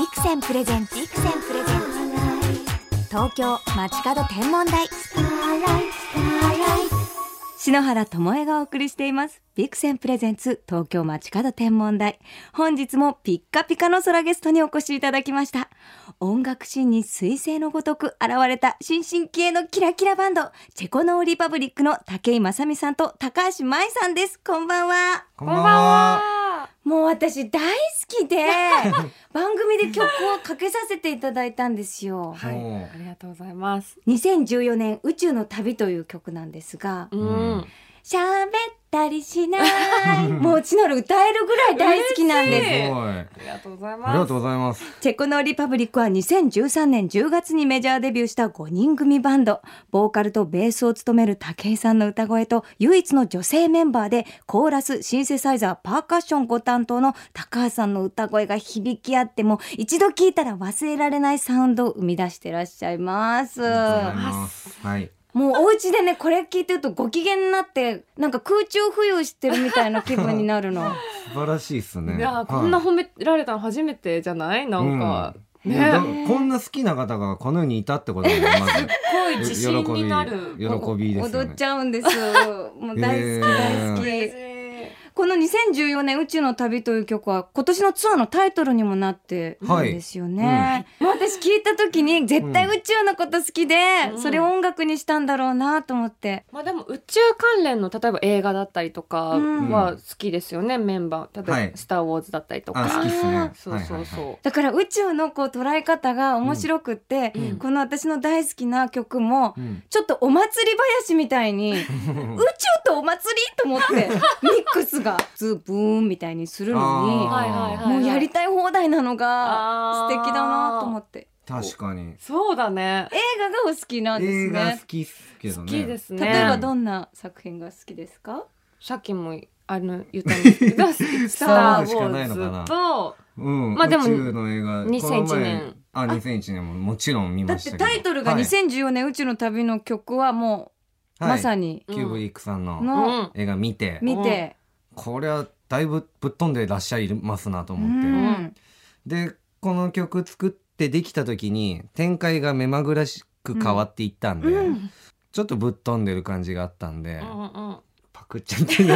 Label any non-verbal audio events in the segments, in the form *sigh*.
ビクセンプレゼンツビクセンプレゼンツ。東京街角天文台。篠原智恵がお送りしています。ビクセンプレゼンツ東京街角天文台。本日もピッカピカの空ゲストにお越しいただきました。音楽シーンに彗星のごとく現れた新進気鋭のキラキラバンドチェコノーリパブリックの武井正美さんと高橋舞さんです。こんばんは。こんばんは。もう私大好きで *laughs* 番組で曲をかけさせていただいたんですよ。はいありがとうございます。2014年宇宙の旅という曲なんですが、うん。喋ったりしない。*laughs* もううちなら歌えるぐらい大好きなんです。すごい。ありがとうございます。ありがとうございます。チェコのリパブリックは2013年10月にメジャーデビューした5人組バンド。ボーカルとベースを務める武井さんの歌声と唯一の女性メンバーでコーラス、シンセサイザー、パーカッションご担当の高橋さんの歌声が響き合っても一度聴いたら忘れられないサウンドを生み出してらっしゃいます。ありがとうございます。はい。もうお家でねこれ聞いてるとご機嫌になってなんか空中浮遊してるみたいな気分になるの。素晴らしいっすね。いやーこんな褒められたの初めてじゃない？なんか、うんねだこんな好きな方がこの世にいたってことなんだまず。すごい自信になる。喜びですよね。踊っちゃうんです。もう大好き大好き。嬉しいこの2014年宇宙の旅という曲は今年のツアーのタイトルにもなってるんですよね。もう私聞いた時に絶対宇宙のこと好きで、うん。それを音楽にしたんだろうなと思って。まあでも宇宙関連の例えば映画だったりとかは好きですよね、メンバー。例えばはい「スター・ウォーズ」だったりとか、あ好きっすね。そうそうそう、はい。はいはいだから宇宙のこう捉え方が面白くって、うん。この私の大好きな曲もうん。ちょっとお祭り林みたいに *laughs* 宇宙とお祭りと思ってミックスがズブーンみたいにするのにあー。はいはいはいもうやりたい放題なのが素敵だなと思って。確かに。そうだね。映画がお好きなんです映画好ねきっすけどね。好きですね。例えばどんな作品が好きですか？さっきもあの言ったんですけど「*laughs* スター・ウォしかないのかなーズ」とうん。まあでも宇宙の映画。2001この前年あ、2001年ももちろん見だっましてたけど。タイトルがはい。2014年宇宙の旅の曲はもうまさに。キューブリックさんのの映画見て、見てこれはだいぶぶっ飛んでらっしゃいますなとう思って、ん。でこの曲作ってできた時に展開が目まぐるしく変わっていったんで、うん。ちょっとぶっ飛んでる感じがあったんで、うんうん。パクっちゃって *laughs* 映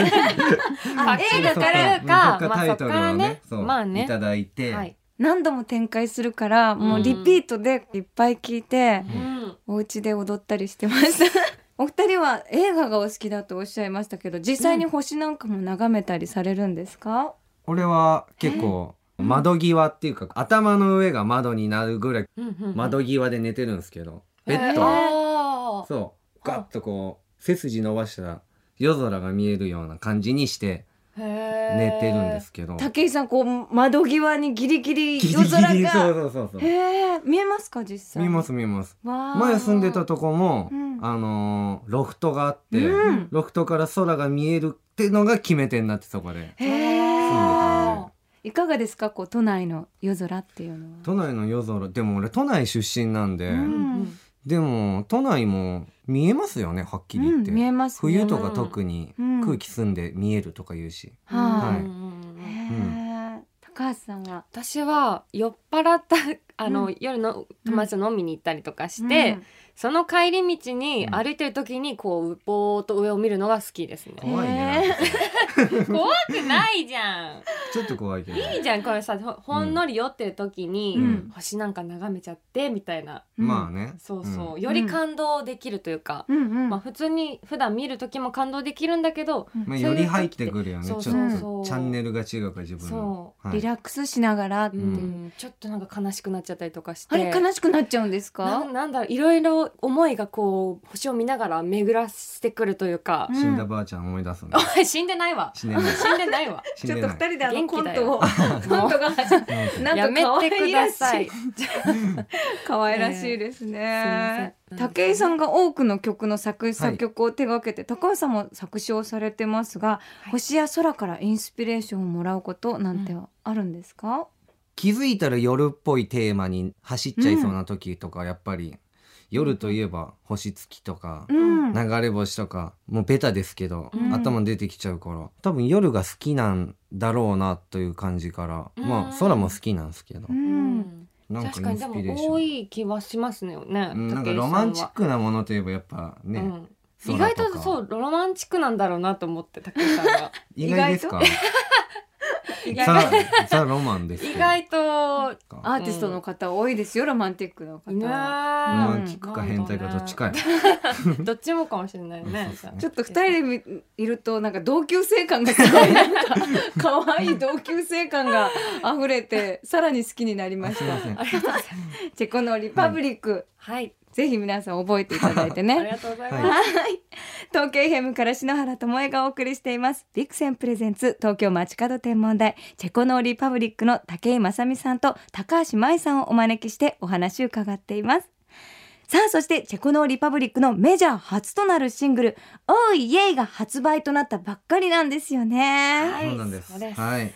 画からそかタイトルをね,、そうまあね。いただいて、はい、何度も展開するからもうリピートでいっぱい聞いて、うん。お家で踊ったりしてましたお二人は映画がお好きだとおっしゃいましたけど実際に星なんかも眺めたりされるんですか、俺は結構窓際っていうか頭の上が窓になるぐらいうんうん窓際で寝てるんですけど、ベッへドー。そう。ガッとこう背筋伸ばしたら夜空が見えるような感じにして寝てるんですけど。武井さんこう窓際にギリギリギリ夜空ギリそうがそうそうそう。へえ見えますか実際？見ます見ます。前住んでたとこも、うん。あのーロフトがあって、うん。ロフトから空が見えるっていうのが決め手になってそこで。へ住んでえたんで。いかがですかこう都内の夜空っていうのは？都内の夜空。でも俺都内出身なんで、うんうんでも都内も見えますよねはっきり言って、うん見えますね冬とか特にうん。空気澄んで見えるとか言うし、はい。はい。うん。高橋さんは？私は酔っ払ったあの、うん。夜の友達と飲みに行ったりとかして、その帰り道にうん。歩いてる時にこうぼーっと上を見るのが好きですね。怖いね *laughs* 怖くないじゃん。ちょっと怖いけどいいじゃんこれさほほんのり酔ってる時に、うん。星なんか眺めちゃってみたいな。うん。まあね。そうそう、ん。より感動できるというか、うん。うん。まあ普通に普段見る時も感動できるんだけど、まあ、より入ってくるよね。ちょっとチそうそうそうャンネルが違うから自分の、はい。リラックスしながらってういう、ん。ちょっとなんか悲しくなっちゃったりとかして。あれ悲しくなっちゃうんですなかなんだろういろいろ思いがこう星を見ながら巡らしてくるというか、うん。死んだばあちゃん思い出すんだ、*laughs* おい死んでないわ。死んでない。死んでないわ。ちょっと二人であの元気だよコントをコントがなんやめか可愛てくらしださい。い *laughs* 可愛らしいですね、すいません。武井さんが多くの曲の作作曲を手掛けて、高橋さんも作詞をされてますが、星や空からインスピレーションをもらうことなんてはあるんですか、気づいたら夜っぽいテーマに走っちゃいそうな時とかやっぱり夜といえば星月とかうん。流れ星とかもうベタですけど、うん。頭に出てきちゃうから多分夜が好きなんだろうなという感じから、うん。まあ空も好きなんですけど、なんか確かにでインスピレーシも多ョン、い気はしますねねうん、なんかロマンチッはクなものといえばやっぱね、意外とかそうロマンチックなんだろうなと思って武井さんが。*laughs* 意外ですか？意外ザザロマンです意外とアーティストの方多いですよロマンティックな方。ねロマンチックか変態かどっちかや、*laughs* どっちもかもしれないね。ちょっと二人で見いるとなんか同級生感がすごいなんか可愛い同級生感が溢れてさらに好きになりました。チェコのリパブリック、はいぜひ皆さん覚えていただいて *laughs* ありねがとうございます、ははい。東京 FM から篠原智恵がお送りしています。ビクセンプレゼンツ東京街角天文台チェコノーリパブリックの武井正美さんと高橋舞さんをお招きしてお話を伺っています。さあそしてチェコノーリパブリックのメジャー初となるシングル「おーイエイ」が発売となったばっかりなんですよね。はい。そうなんです。そうです。はい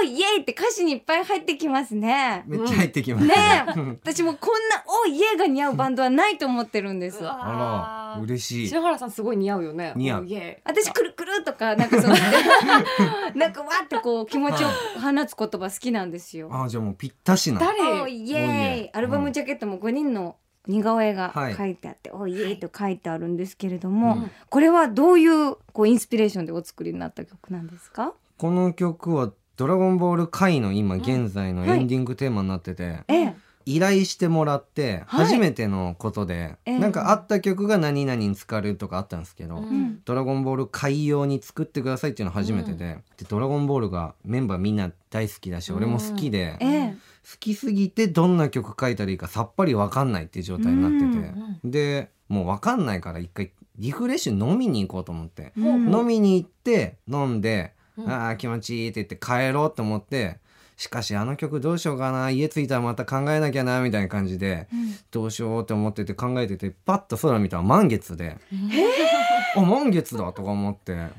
おーイエイって歌詞にいっぱい入ってきますね。めっちゃ入ってきます、ね。え。私もこんなおーイエイが似合うバンドはないと思ってるんです。あら嬉しい。篠原さんすごい似合うよね。似合う。おイエイ私くるくるとかなんかその *laughs* なんかわーってこう気持ちを放つ言葉好きなんですよ。あじゃあもうぴったしな。誰？おーイエイ。アルバムジャケットも5人の似顔絵がはい書いてあって、おーイエイと書いてあるんですけれども、うん。これはどういうこうインスピレーションでお作りになった曲なんですか？この曲は「ドラゴンボール回の今現在のエンディングテーマになってて、ええ、依頼してもらってはい。初めてのことで、ええ。なんかあった曲が何々に使われるとかあったんですけど、うん。ドラゴンボール海用に作ってくださいっていうのは初めてで,、でドラゴンボールがメンバーみんな大好きだし、うん。俺も好きで、ええ、好きすぎてどんな曲書いたらいいかさっぱり分かんないっていう状態になってて、でもう分かんないから一回リフレッシュ飲みに行こうと思って、うん飲みに行って飲んで、うん。ああ気持ちいいって言って帰ろうと思ってしかしあの曲どうしようかな家着いたらまた考えなきゃなみたいな感じでどうしようって思ってて考えててパッと空見たら満月で、*laughs* あ満月だとか思って。うん。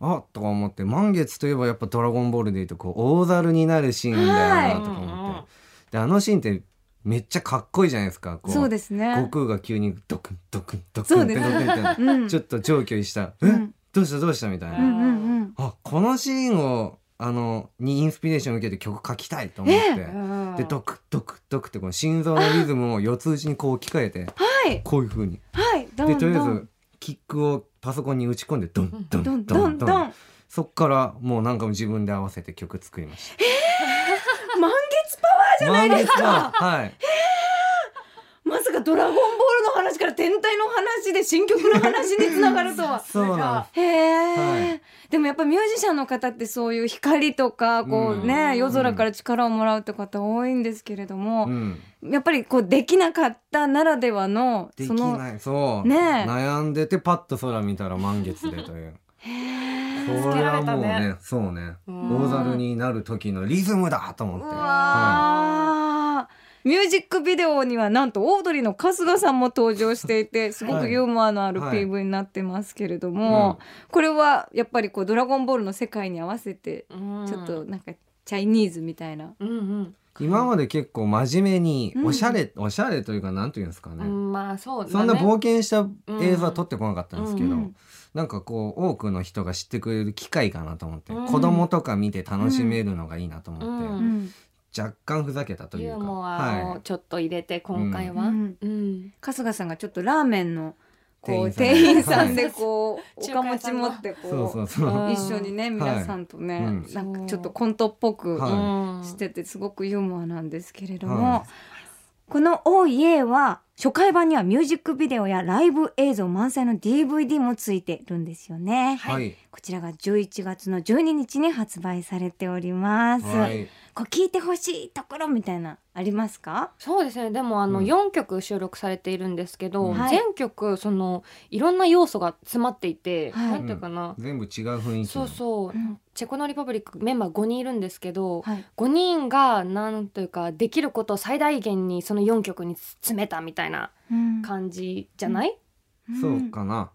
あとか思って。満月といえばやっぱ「ドラゴンボール」でいうとこう大猿になるシーンだよなとか思って、であのシーンってめっちゃかっこいいじゃないですか。こうそうですね。悟空が急にドクンドクンドクンってドクンってうん。ちょっと上挙した「えうんどうしたどうした?」みたいな、うんうんうん。あこのシーンをあのにインスピレーションを受けて曲書きたいと思って、うんでドクドクドクってこの心臓のリズムを四つ打ちにこう置き換えてはいこういう風にはいでとりあえずキックをパソコンに打ち込んでドンドンドどんどんンドンそっからもうなんか自分で合わせて曲作りました。*laughs* 満月パワーじゃないですか。ははい。まさかドラゴン話から天体の話で新曲の話につながるとは。*laughs* そうなんへえ、はいでもやっぱミュージシャンの方ってそういう光とかこうね、うん夜空から力をもらうって方多いんですけれども、うん。やっぱりこうできなかったならではのできそのない。そう。ねえ悩んでてパッと空見たら満月でという。へこれはもう助けられね、そうね。うん大猿になる時のリズムだと思って。うはわーミュージックビデオにはなんとオードリーの春日さんも登場していてすごくユーモアのあるはい。PV になってますけれども、これはやっぱりこう「ドラゴンボール」の世界に合わせてちょっとなんかチャイニーズみたいな。うんうん。い。今まで結構真面目にうんおしゃれ、おしゃれというかなんていうんですかね。うんまあそね。そんな冒険した映像は撮ってこなかったんですけど、うんなんかこう多くの人が知ってくれる機会かなと思って、うん。子供とか見て楽しめるのがいいなと思って、うんうん若干ふざけたというか、ユーモアはをちょっと入れて今回は、うん。うん。春日さんがちょっとラーメンのこう店店員員さんでこうお中かも華屋さんのち持ってい、そうこそう。一緒にね皆さんとねうんなんかちょっとコントっぽくしててすごくユーモアなんですけれども、はこの「おいえ」は初回版にはミュージックビデオやライブ映像満載の DVD もついてるんですよね。はい。こちらが11月の12日に発売されております。はい。こう聞いてほしいところみたいなありますか？そうですね。でもあのうん。4曲収録されているんですけど、うん。はい。全曲そのいろんな要素が詰まっていて、はい。なんていうかな、全部違う雰囲気の。そうそう、うん。チェコのリパブリックメンバー5人いるんですけど、はい。5人がなんというかできることを最大限にその4曲に詰めたみたいなうん。感じじゃない、そうかな。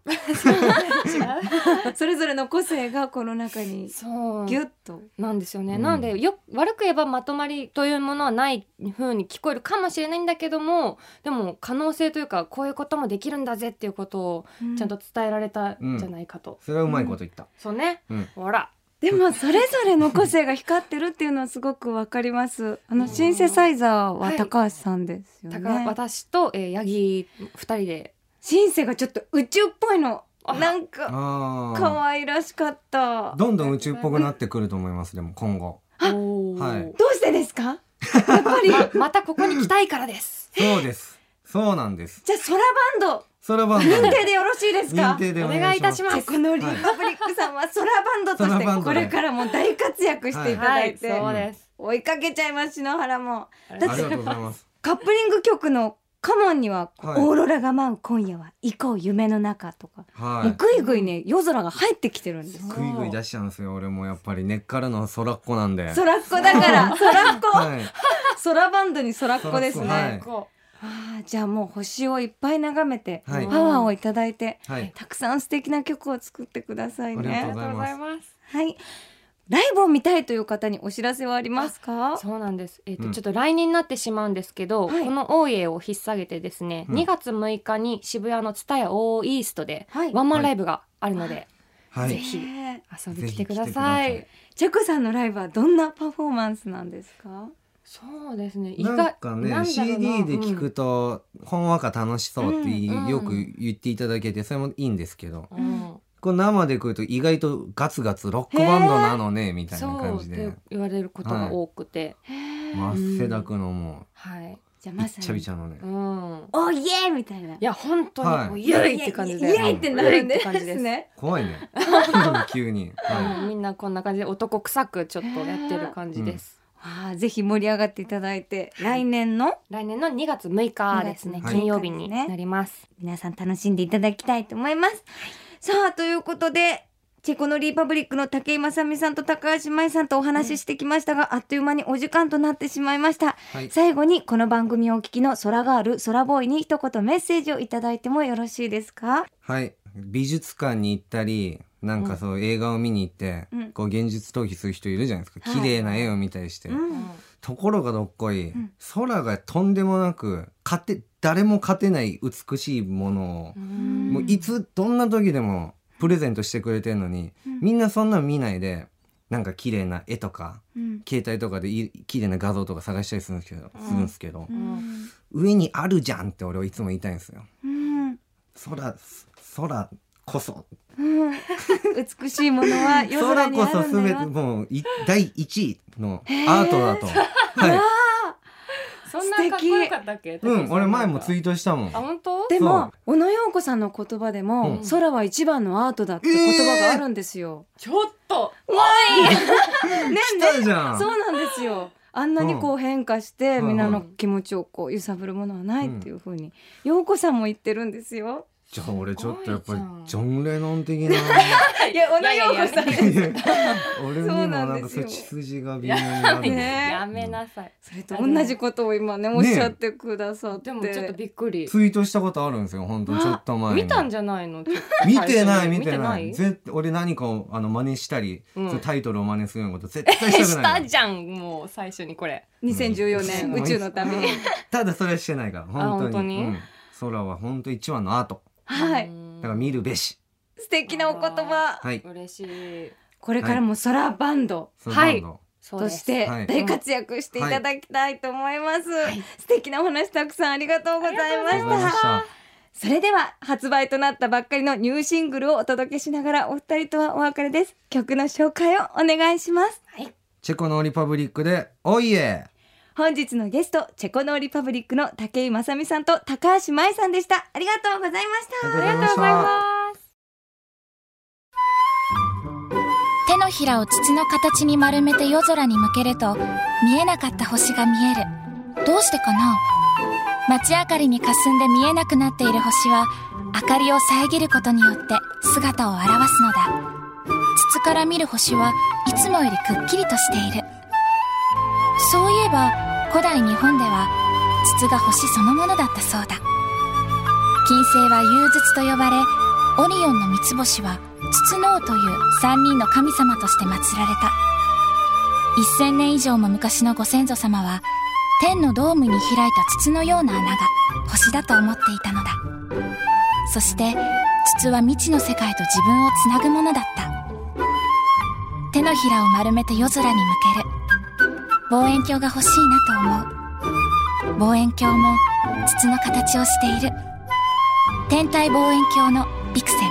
それぞれの個性がこの中にギュッと。なんですよね、うん。なのでよ悪く言えばまとまりというものはない風に聞こえるかもしれないんだけどもでも可能性というかこういうこともできるんだぜっていうことをちゃんと伝えられたんじゃないかと、それはうまいこと言った。そうね、うん。ほらでもそれぞれの個性が光ってるっていうのはすごくわかります。あのシンセサイザーは高橋さんですよね、高私と、えー、八木二人で。シンセがちょっと宇宙っぽいの。あ。なんかあ可愛らしかった。あ。どんどん宇宙っぽくなってくると思います。でも今後。はい。どうしてですか？*laughs* やっぱり。ままたここに来たいからです。そうです。そうなんです。じゃあ空バンドそれバンド。認定でよろしいですか？認定でおお願願い。いいたします。チェコのリパブリックさんは空バンドとしてこれからも大活躍していただはい。い。て、そうです、追いかけちゃいます篠原も。あだってありがとうございます。カップリング曲のカモンには、はい。オーロラが舞う今夜は行こう夢の中とか、はもうぐいぐいね夜空が入ってきてるんですい。ぐいぐい出しちゃうんですよ。俺もやっぱり。根っからの空っ子なんで。空っ子だから。*laughs* 空っ子はい。空バンドに空っ子ですね、はい。こあーじゃあもう星をいっぱい眺めて、はい。パワーをいただいてはい。たくさん素敵な曲を作ってくださいね。うありがとうございます。はい。ライブを見たいという方にお知らせはありますか？そうなんです。えっ、と、うん。ちょっと来年になってしまうんですけど、はい。この大家を引っ提げてですね、うん。2月6日に渋谷の蔦屋オーイーストではい。ワンマンライブがあるので、はい。ぜひね遊びに来てくだぜさい。チェコさんのライブはどんなパフォーマンスなんですか？そうですね。なんかね CD で聞くと、ほんわか楽しそうっていうんよく言っていただけてそれもいいんですけど、うん。うんこれ生で来ると意外とガツガツロックバンドなのねみたいなそうっ感じでて言われることが多くて、真っせだくのもはい。うびっじゃあまさに。ちゃびちゃのね。うん。おいえみたいな。いや本当に。はい。もうイエイって感じで、イエイってなるんで。イエイって感じです怖いね。*laughs* *laughs* 急に、はうん。みんなこんな感じで男臭くちょっとやってる感じです。あーぜひ盛り上がっていただいて来年の？来年の2月6日ですね。2月6日金曜日になります。皆さん楽しんでいただきたいと思います、さあということでチェコのリーパブリックの武井正美さんと高橋舞さんとお話ししてきましたが、あっという間にお時間となってしまいました、はい。最後にこの番組をお聞きの空ガール空ボーイに一言メッセージをいただいてもよろしいですか？はい。美術館に行ったりなんかそう映画を見に行って、うん。こう現実逃避する人いるじゃないですか、はい。綺麗な絵を見たりして、うん。ところがどっこい、ん。空がとんでもなく勝て誰も勝てない美しいものを、ん。もういつどんな時でもプレゼントしてくれてるのに、うん。みんなそんなの見ないでなんか綺麗な絵とかうん。携帯とかでい綺麗な画像とか探したりするんですけど、するんですけど、うん。上にあるじゃんって俺はいつも言いたいんですよ。うん。空空こそうん美しいものは夜空空にあこそすべてるんだよもうい第一位のアートだと。*laughs* はい。そんなかっこよかったっけ？うん、俺前もツイーートしたもん。あ本当？でもそ小野洋子さんの言葉でも、うん空は一番のアートだって言葉があるんですよ。ちょっとね来たじゃん。そうなんですよ。あんなにこう変化して、うんみんなの気持ちをこう揺さぶるものはないっていう風に、洋子さんも言ってるんですよ。じゃあ俺ちょっとやっぱりジョン・レノン的な。*laughs* いや小野洋子さん。俺にもななんんかそういう血筋が微妙にある。ねやめなさい。それと同じことを今ねおっしゃってくださって。でもちょっとびっくり。ツイートしたことあるんですよ。本当にちょっと前に。見たんじゃないの？見てない見てない。見絶対俺何かをあの真似したり、タイトルを真似するようなこと絶対したしくないた。じゃんもう最初にこれ。2014年、うん宇宙の旅。*laughs* ただそれはしてないから本当に。空は本当一番のアート。はい。うんだから見るべし。素敵なお言葉。はい。嬉しい。これからも空バンド。はいとしてはい大活躍していただきたいと思います、素敵なお話たくさんありがとうございました。それでは発売となったばっかりのニューシングルをお届けしながらお二人とはお別れです曲の紹介をお願いしますチェコのリパブリックでおいえ。本日のゲストチェコノーリパブリックの武井正美さんと高橋舞さんでした。ありがとうございました。ありがとうございました。手のひらを筒の形に丸めて夜空に向けると見えなかった星が見える。どうしてかな？街明かりに霞んで見えなくなっている星は明かりを遮ることによって姿を現すのだ。筒から見る星はいつもよりくっきりとしている。そういえば古代日本では筒が星そのものだったそうだ。金星は融術と呼ばれオリオンの三つ星は筒の王という三人の神様として祀られた。1000年以上も昔のご先祖様は天のドームに開いた筒のような穴が星だと思っていたのだ。そして筒は未知の世界と自分をつなぐものだった。手のひらを丸めて夜空に向ける。望遠鏡が欲しいなと思う。望遠鏡も筒の形をしている。天体望遠鏡のビクセン。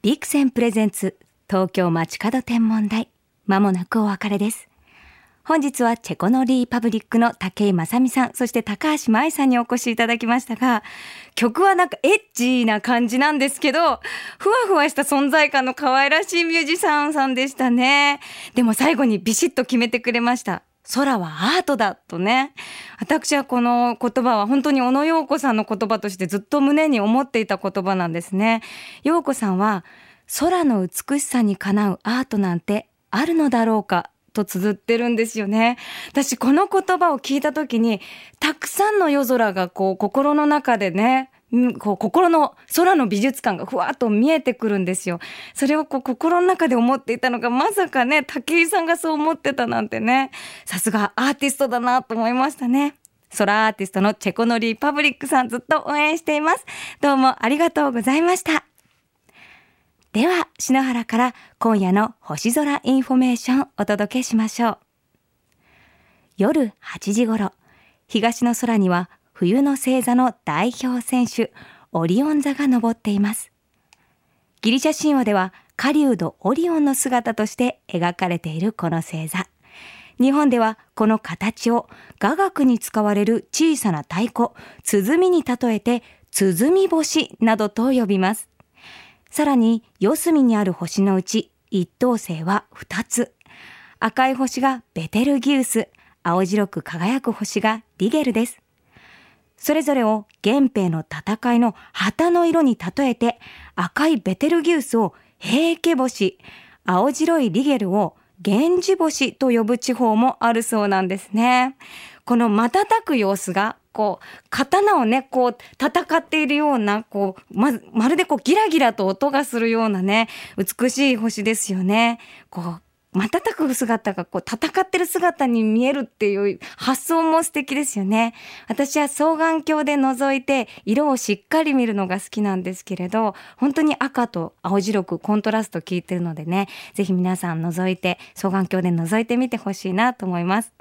ビクセンプレゼンツ東京街角天文台。まもなくお別れです。本日はチェコノリーパブリックの武井正美さん、そして高橋舞さんにお越しいただきましたが、曲はなんかエッジーな感じなんですけど、ふわふわした存在感の可愛らしいミュージシャンさんでしたね。でも最後にビシッと決めてくれました。空はアートだとね。私はこの言葉は本当に小野洋子さんの言葉としてずっと胸に思っていた言葉なんですね。洋子さんは空の美しさにかなうアートなんてあるのだろうかと綴ってるんですよね。私この言葉を聞いた時にたくさんの夜空がこう心の中でねこう心の空の美術館がふわっと見えてくるんですよ。それをこう心の中で思っていたのがまさかね武井さんがそう思ってたなんてねさすがアーティストだなと思いましたね。空アーティストのチェコノリーパブリックさんずっと応援しています。どうもありがとうございました。では、篠原から今夜の星空インフォメーションお届けしましょう。夜8時頃、東の空には冬の星座の代表選手、オリオン座が昇っています。ギリシャ神話では狩人オリオンの姿として描かれているこの星座。日本ではこの形を雅楽に使われる小さな太鼓、鼓に例えて、鼓星などと呼びます。さらに四隅にある星のうち一等星は2つ。赤い星がベテルギウス、青白く輝く星がリゲルです。それぞれを源平の戦いの旗の色に例えて赤いベテルギウスを平家星、青白いリゲルを源氏星と呼ぶ地方もあるそうなんですね。この瞬く様子がこう、刀をね、こう、戦っているような、こう、ま、まるでこう、ギラギラと音がするようなね、美しい星ですよね。こう、瞬く姿がこう戦ってる姿に見えるっていう発想も素敵ですよね。私は双眼鏡で覗いて色をしっかり見るのが好きなんですけれど、本当に赤と青白くコントラスト効いてるのでね、ぜひ皆さん覗いて、双眼鏡で覗いてみてほしいなと思います。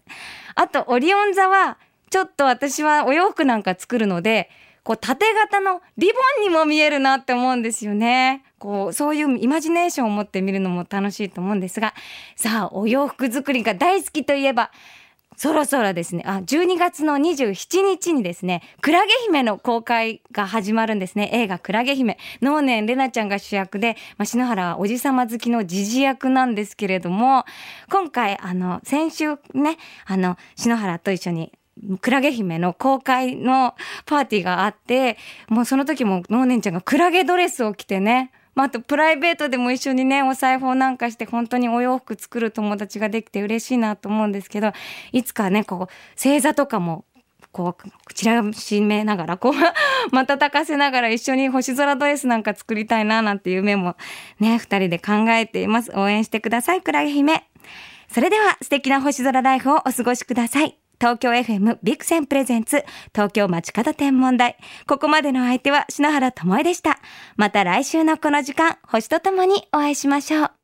あと、オリオン座はちょっと私はお洋服なんか作るので、こう縦型のリボンにも見えるなって思うんですよね。こう、そういうイマジネーションを持って見るのも楽しいと思うんですが、さあ、お洋服作りが大好きといえば、そろそろですね、あ、12月の27日にですね、クラゲ姫の公開が始まるんですね。映画クラゲ姫。能年レナちゃんが主役で、まあ、篠原はおじさま好きのジジ役なんですけれども、今回、あの、先週ね、あの、篠原と一緒にクラゲ姫の公開のパーティーがあって、もうその時ものうねんちゃんがクラゲドレスを着てね、まあ、あとプライベートでも一緒にね、お裁縫なんかして本当にお洋服作る友達ができて嬉しいなと思うんですけど、いつかね、こう、星座とかもこう、ちらしめながら、こう、*laughs* 瞬かせながら一緒に星空ドレスなんか作りたいな、なんていう夢もね、二人で考えています。応援してください、クラゲ姫。それでは素敵な星空ライフをお過ごしください。東京 FM ビクセンプレゼンツ東京街角天文台。ここまでの相手は篠原智恵でした。また来週のこの時間、星とともにお会いしましょう。